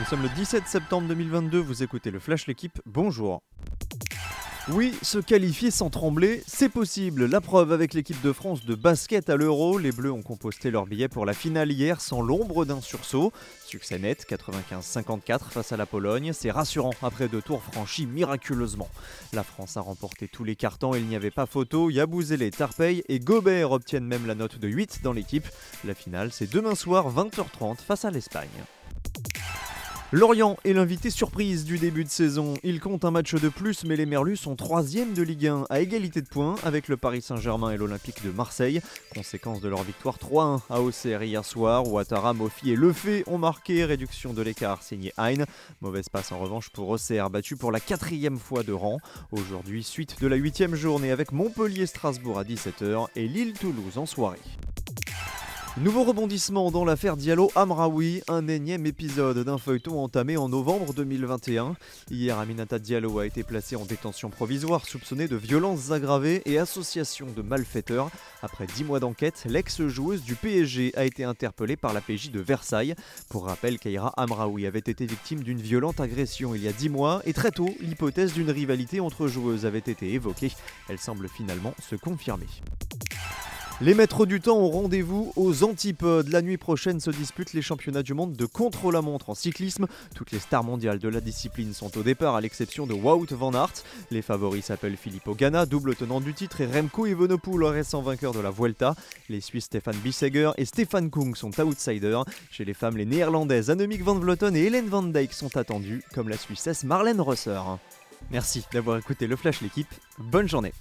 Nous sommes le 17 septembre 2022, vous écoutez le Flash L'équipe, bonjour. Oui, se qualifier sans trembler, c'est possible. La preuve avec l'équipe de France de basket à l'Euro, les Bleus ont composté leur billet pour la finale hier sans l'ombre d'un sursaut. Succès net, 95-54 face à la Pologne, c'est rassurant après deux tours franchis miraculeusement. La France a remporté tous les cartons il n'y avait pas photo, Yabouzélé, Tarpey et Gobert obtiennent même la note de 8 dans l'équipe. La finale, c'est demain soir 20h30 face à l'Espagne. Lorient est l'invité surprise du début de saison. Il compte un match de plus, mais les Merlus sont troisième de Ligue 1 à égalité de points avec le Paris Saint-Germain et l'Olympique de Marseille. Conséquence de leur victoire 3-1 à Auxerre hier soir. Ouattara, Mofi et Lefebvre ont marqué. Réduction de l'écart signé Hein. Mauvaise passe en revanche pour Auxerre, battu pour la quatrième fois de rang. Aujourd'hui, suite de la huitième journée avec Montpellier-Strasbourg à 17h et Lille-Toulouse en soirée. Nouveau rebondissement dans l'affaire Diallo Amraoui, un énième épisode d'un feuilleton entamé en novembre 2021. Hier, Aminata Diallo a été placée en détention provisoire, soupçonnée de violences aggravées et association de malfaiteurs. Après dix mois d'enquête, l'ex-joueuse du PSG a été interpellée par la PJ de Versailles. Pour rappel, Kaira Amraoui avait été victime d'une violente agression il y a dix mois et très tôt, l'hypothèse d'une rivalité entre joueuses avait été évoquée. Elle semble finalement se confirmer. Les maîtres du temps ont rendez-vous aux antipodes. La nuit prochaine se disputent les championnats du monde de contre-la-montre en cyclisme. Toutes les stars mondiales de la discipline sont au départ, à l'exception de Wout van Aert. Les favoris s'appellent Filippo Ganna, double tenant du titre, et Remco Evenepoel, récent vainqueur de la Vuelta. Les Suisses Stefan Bissegger et Stefan Kung sont outsiders. Chez les femmes, les Néerlandaises Annemiek van Vleuten et Hélène van Dijk sont attendues, comme la Suissesse Marlène Rosser. Merci d'avoir écouté le Flash l'équipe. Bonne journée.